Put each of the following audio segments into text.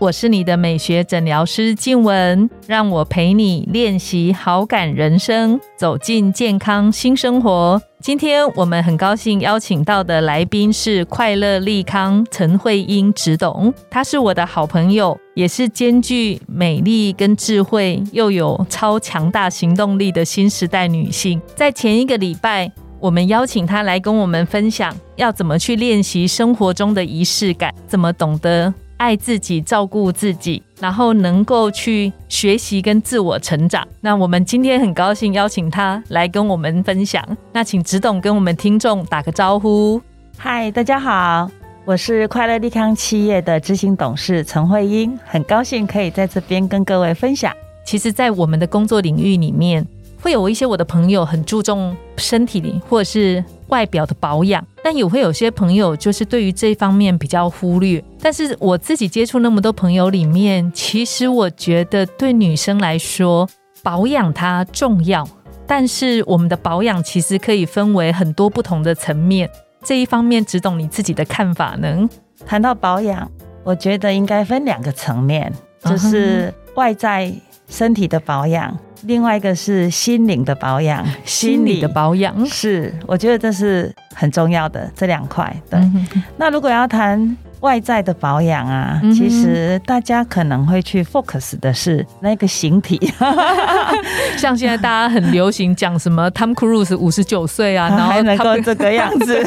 我是你的美学诊疗师静雯，让我陪你练习好感人生，走进健康新生活。今天我们很高兴邀请到的来宾是快乐利康陈慧英执董，她是我的好朋友，也是兼具美丽跟智慧，又有超强大行动力的新时代女性。在前一个礼拜，我们邀请她来跟我们分享，要怎么去练习生活中的仪式感，怎么懂得爱自己、照顾自己。然后能够去学习跟自我成长。那我们今天很高兴邀请他来跟我们分享。那请直董跟我们听众打个招呼。嗨，大家好，我是快乐利康企业的执行董事陈慧英，很高兴可以在这边跟各位分享。其实，在我们的工作领域里面，会有一些我的朋友很注重身体里或者是外表的保养。但也会有些朋友就是对于这方面比较忽略。但是我自己接触那么多朋友里面，其实我觉得对女生来说，保养它重要。但是我们的保养其实可以分为很多不同的层面。这一方面，只懂你自己的看法呢？谈到保养，我觉得应该分两个层面，就是外在身体的保养。另外一个是心灵的保养，心理的保养是，我觉得这是很重要的这两块。对，那如果要谈。外在的保养啊，其实大家可能会去 focus 的是那个形体，像现在大家很流行讲什么 Tom Cruise 五十九岁啊，然后还能够这个样子，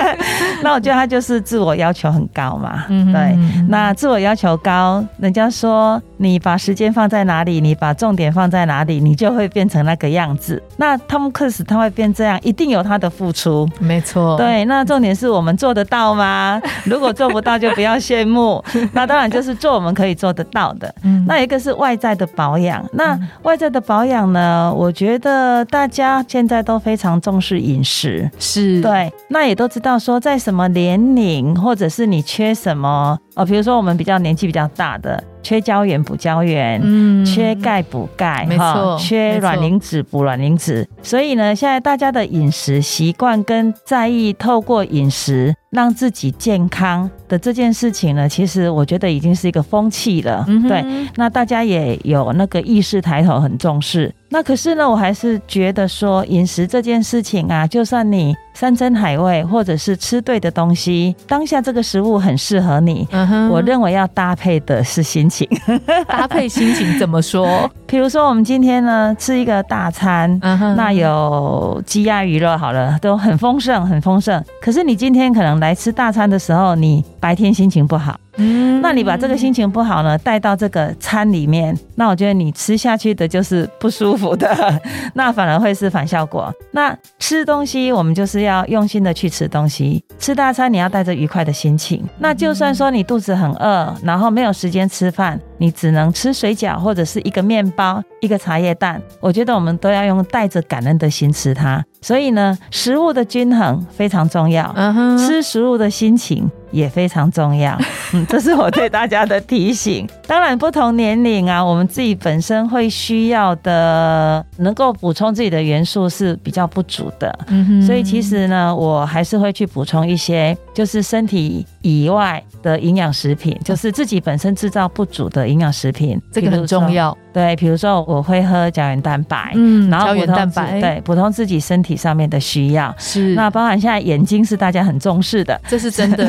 那我觉得他就是自我要求很高嘛。对，那自我要求高，人家说你把时间放在哪里，你把重点放在哪里，你就会变成那个样子。那 Tom Cruise 他会变这样，一定有他的付出，没错。对，那重点是我们做得到吗？如果做不到。就不要羡慕，那当然就是做我们可以做得到的。那一个是外在的保养，那外在的保养呢？我觉得大家现在都非常重视饮食，是对。那也都知道说，在什么年龄，或者是你缺什么哦，比如说我们比较年纪比较大的。缺胶原补胶原，嗯，缺钙补钙，没错，缺卵磷脂补卵磷脂。所以呢，现在大家的饮食习惯跟在意透过饮食让自己健康的这件事情呢，其实我觉得已经是一个风气了。对，那大家也有那个意识抬头，很重视。那可是呢，我还是觉得说饮食这件事情啊，就算你山珍海味，或者是吃对的东西，当下这个食物很适合你，我认为要搭配的是心情。搭配心情怎么说？比如说我们今天呢吃一个大餐，那有鸡鸭鱼肉好了，都很丰盛，很丰盛。可是你今天可能来吃大餐的时候，你白天心情不好。嗯，那你把这个心情不好呢带到这个餐里面，那我觉得你吃下去的就是不舒服的，那反而会是反效果。那吃东西，我们就是要用心的去吃东西。吃大餐，你要带着愉快的心情。那就算说你肚子很饿，然后没有时间吃饭，你只能吃水饺或者是一个面包、一个茶叶蛋。我觉得我们都要用带着感恩的心吃它。所以呢，食物的均衡非常重要。嗯哼，吃食物的心情。也非常重要，嗯，这是我对大家的提醒。当然，不同年龄啊，我们自己本身会需要的，能够补充自己的元素是比较不足的，嗯哼。所以其实呢，我还是会去补充一些，就是身体以外的营养食品，就是自己本身制造不足的营养食品，这个很重要。对，比如说我会喝胶原蛋白，嗯，然后补充蛋白，对，补充自己身体上面的需要。是，那包含现在眼睛是大家很重视的，这是真的。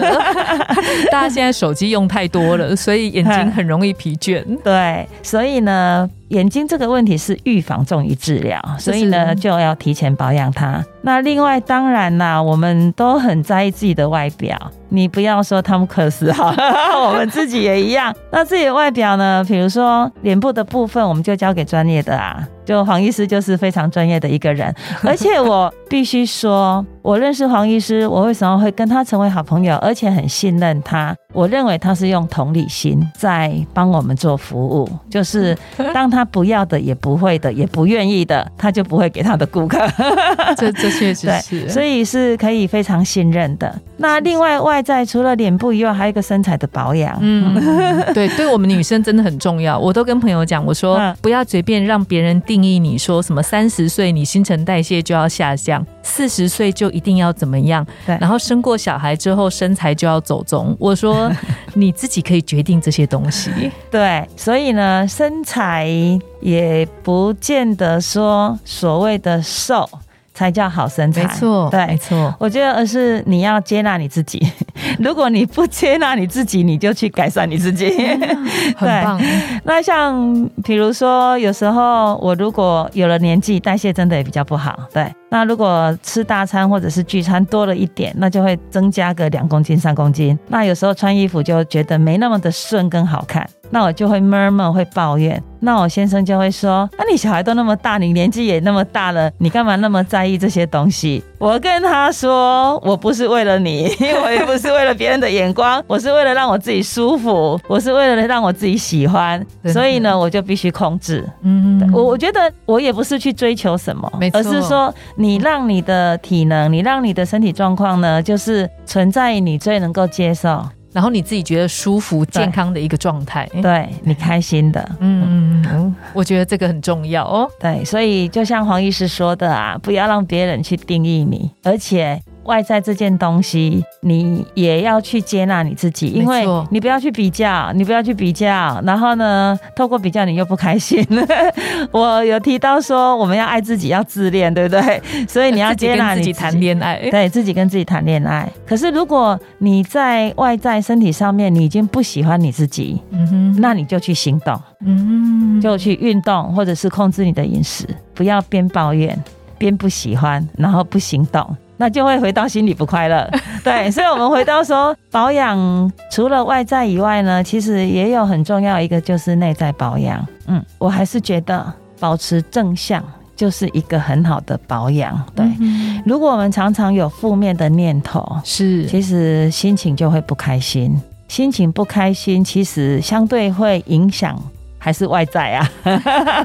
大家现在手机用太多了，所以眼睛很容易疲倦。对，所以呢，眼睛这个问题是预防重于治疗，所以呢就要提前保养它。那另外当然啦，我们都很在意自己的外表。你不要说汤姆克斯哈，我们自己也一样。那自己的外表呢？比如说脸部的部分，我们就交给专业的啊。就黄医师就是非常专业的一个人，而且我必须说，我认识黄医师，我为什么会跟他成为好朋友，而且很信任他？我认为他是用同理心在帮我们做服务，就是 当他不要的、也不会的、也不愿意的，他就不会给他的顾客。这这确实是，所以是可以非常信任的。那另外外在除了脸部以外，还有一个身材的保养。嗯，对，对我们女生真的很重要。我都跟朋友讲，我说不要随便让别人定义你说什么三十岁你新陈代谢就要下降，四十岁就一定要怎么样？对，然后生过小孩之后身材就要走中。我说 你自己可以决定这些东西。对，所以呢，身材也不见得说所谓的瘦。才叫好身材，没错，对，没错。我觉得，而是你要接纳你自己。如果你不接纳你自己，你就去改善你自己。很棒。那像比如说，有时候我如果有了年纪，代谢真的也比较不好。对，那如果吃大餐或者是聚餐多了一点，那就会增加个两公斤、三公斤。那有时候穿衣服就觉得没那么的顺跟好看。那我就会 murmur 会抱怨，那我先生就会说：“那你小孩都那么大，你年纪也那么大了，你干嘛那么在意这些东西？”我跟他说：“我不是为了你，我也不是为了别人的眼光，我是为了让我自己舒服，我是为了让我自己喜欢，所以呢，我就必须控制。嗯，我我觉得我也不是去追求什么，而是说你让你的体能，你让你的身体状况呢，就是存在于你最能够接受。”然后你自己觉得舒服、健康的一个状态，对你开心的，嗯嗯嗯，我觉得这个很重要哦。对，所以就像黄医师说的啊，不要让别人去定义你，而且。外在这件东西，你也要去接纳你自己，因为你不要去比较，你不要去比较，然后呢，透过比较你又不开心。我有提到说，我们要爱自己，要自恋，对不对？所以你要接纳自己谈恋爱，对自己跟自己谈恋爱。可是如果你在外在身体上面，你已经不喜欢你自己，嗯哼，那你就去行动，嗯，就去运动，或者是控制你的饮食，不要边抱怨边不喜欢，然后不行动。那就会回到心里不快乐，对，所以，我们回到说保养，除了外在以外呢，其实也有很重要一个就是内在保养。嗯，我还是觉得保持正向就是一个很好的保养。对，如果我们常常有负面的念头，是，其实心情就会不开心，心情不开心，其实相对会影响。还是外在啊，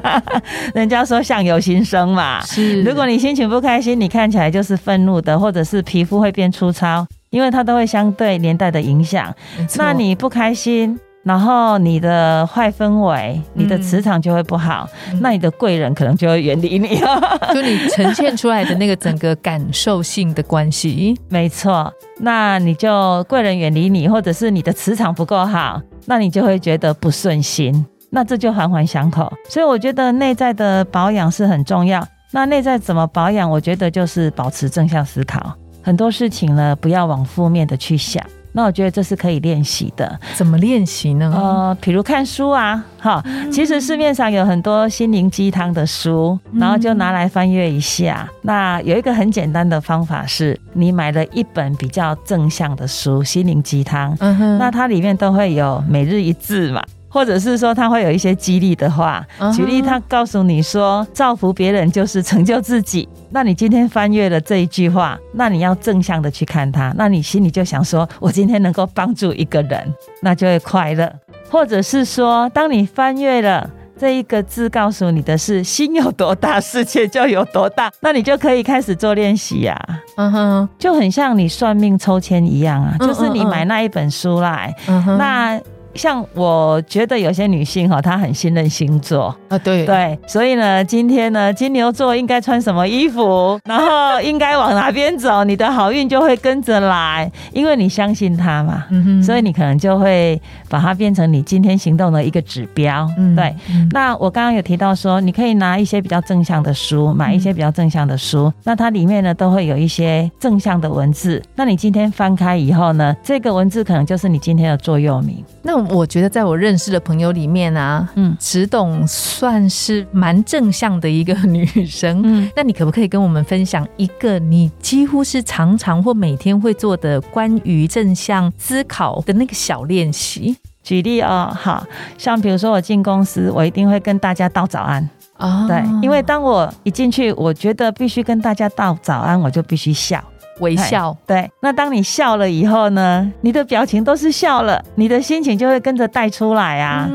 人家说相由心生嘛。是，如果你心情不开心，你看起来就是愤怒的，或者是皮肤会变粗糙，因为它都会相对年代的影响。那你不开心，然后你的坏氛围，你的磁场就会不好，那你的贵人可能就会远离你。就你呈现出来的那个整个感受性的关系，没错。那你就贵人远离你，或者是你的磁场不够好，那你就会觉得不顺心。那这就环环相扣，所以我觉得内在的保养是很重要。那内在怎么保养？我觉得就是保持正向思考，很多事情呢不要往负面的去想。那我觉得这是可以练习的。怎么练习呢？呃，比如看书啊，哈，其实市面上有很多心灵鸡汤的书，然后就拿来翻阅一下。那有一个很简单的方法是，你买了一本比较正向的书，心灵鸡汤，嗯哼，那它里面都会有每日一字嘛。或者是说他会有一些激励的话，举例他告诉你说，造福别人就是成就自己。那你今天翻阅了这一句话，那你要正向的去看他，那你心里就想说，我今天能够帮助一个人，那就会快乐。或者是说，当你翻阅了这一个字，告诉你的是心有多大，世界就有多大，那你就可以开始做练习呀。嗯哼，就很像你算命抽签一样啊，就是你买那一本书来，那。像我觉得有些女性哈，她很信任星座。啊，对。对，所以呢，今天呢，金牛座应该穿什么衣服，然后应该往哪边走，你的好运就会跟着来，因为你相信他嘛，所以你可能就会把它变成你今天行动的一个指标。对，那我刚刚有提到说，你可以拿一些比较正向的书，买一些比较正向的书，那它里面呢都会有一些正向的文字，那你今天翻开以后呢，这个文字可能就是你今天的座右铭。那我觉得，在我认识的朋友里面啊，嗯，池董算是蛮正向的一个女生。嗯，那你可不可以跟我们分享一个你几乎是常常或每天会做的关于正向思考的那个小练习？举例哦，好像比如说我进公司，我一定会跟大家道早安哦。对，因为当我一进去，我觉得必须跟大家道早安，我就必须笑。微笑。对，那当你笑了以后呢，你的表情都是笑了，你的心情就会跟着带出来啊，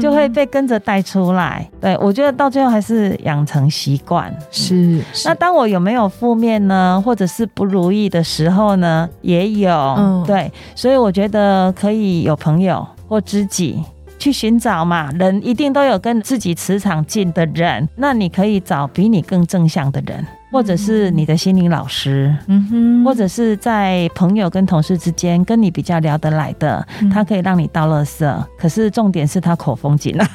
就会被跟着带出来。对我觉得到最后还是养成习惯。是。那当我有没有负面呢，或者是不如意的时候呢，也有。对，所以我觉得可以有朋友或知己。去寻找嘛，人一定都有跟自己磁场近的人，那你可以找比你更正向的人。或者是你的心灵老师，嗯哼，或者是在朋友跟同事之间跟你比较聊得来的，他可以让你倒垃圾。可是重点是他口风紧了。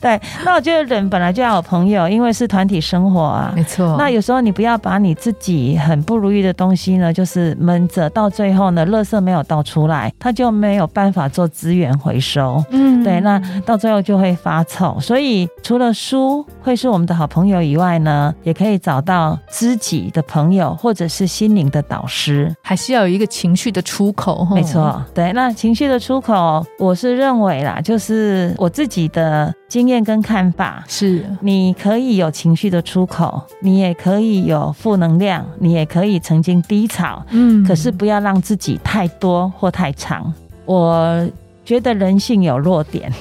对，那我觉得人本来就要有朋友，因为是团体生活啊。没错。那有时候你不要把你自己很不如意的东西呢，就是闷着，到最后呢，垃圾没有倒出来，他就没有办法做资源回收。嗯，对，那到最后就会发臭。所以除了书会是我们的好朋友。友以外呢，也可以找到知己的朋友，或者是心灵的导师，还是要有一个情绪的出口。没错，对，那情绪的出口，我是认为啦，就是我自己的经验跟看法，是你可以有情绪的出口，你也可以有负能量，你也可以曾经低潮，嗯，可是不要让自己太多或太长。我。觉得人性有弱点，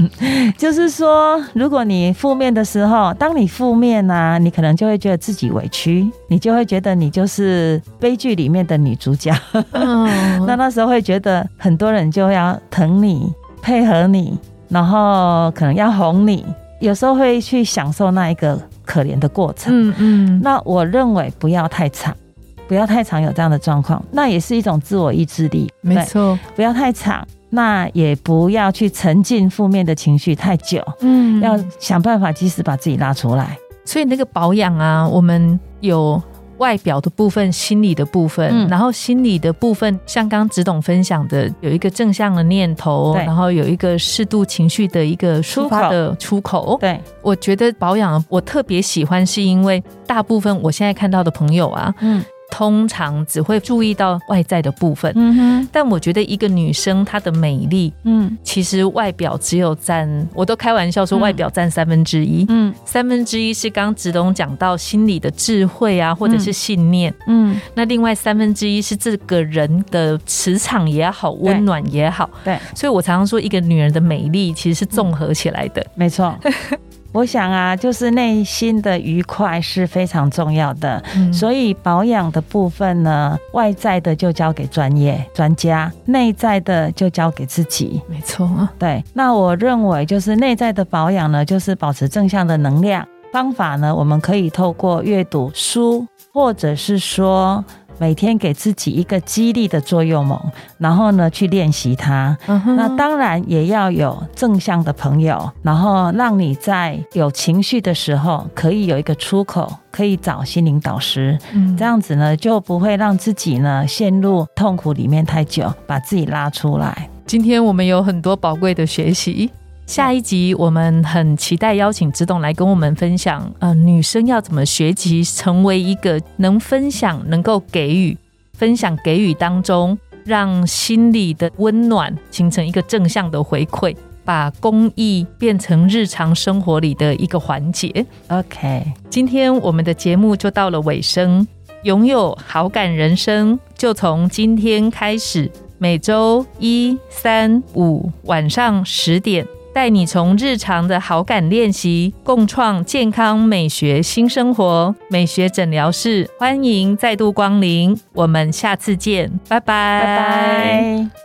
就是说，如果你负面的时候，当你负面呢，你可能就会觉得自己委屈，你就会觉得你就是悲剧里面的女主角。那那时候会觉得很多人就要疼你、配合你，然后可能要哄你，有时候会去享受那一个可怜的过程。嗯嗯。那我认为不要太长，不要太长有这样的状况，那也是一种自我意志力。没错，不要太长。那也不要去沉浸负面的情绪太久，嗯，要想办法及时把自己拉出来。所以那个保养啊，我们有外表的部分、心理的部分，然后心理的部分，像刚直董分享的，有一个正向的念头，然后有一个适度情绪的一个抒发的出口。对，我觉得保养我特别喜欢，是因为大部分我现在看到的朋友啊，嗯。通常只会注意到外在的部分，嗯哼。但我觉得一个女生她的美丽，嗯，其实外表只有占，我都开玩笑说外表占三分之一，嗯，三分之一是刚直东讲到心理的智慧啊，或者是信念，嗯，那另外三分之一是这个人的磁场也好，温暖也好，对。所以我常常说，一个女人的美丽其实是综合起来的，没错。我想啊，就是内心的愉快是非常重要的，所以保养的部分呢，外在的就交给专业专家，内在的就交给自己。没错，对。那我认为，就是内在的保养呢，就是保持正向的能量方法呢，我们可以透过阅读书，或者是说。每天给自己一个激励的座右铭，然后呢去练习它。那当然也要有正向的朋友，然后让你在有情绪的时候可以有一个出口，可以找心灵导师。这样子呢就不会让自己呢陷入痛苦里面太久，把自己拉出来。今天我们有很多宝贵的学习。下一集我们很期待邀请直董来跟我们分享，呃，女生要怎么学习成为一个能分享、能够给予、分享给予当中，让心里的温暖形成一个正向的回馈，把公益变成日常生活里的一个环节。OK，今天我们的节目就到了尾声，拥有好感人生就从今天开始，每周一、三、五晚上十点。带你从日常的好感练习，共创健康美学新生活。美学诊疗室欢迎再度光临，我们下次见，拜拜，拜拜。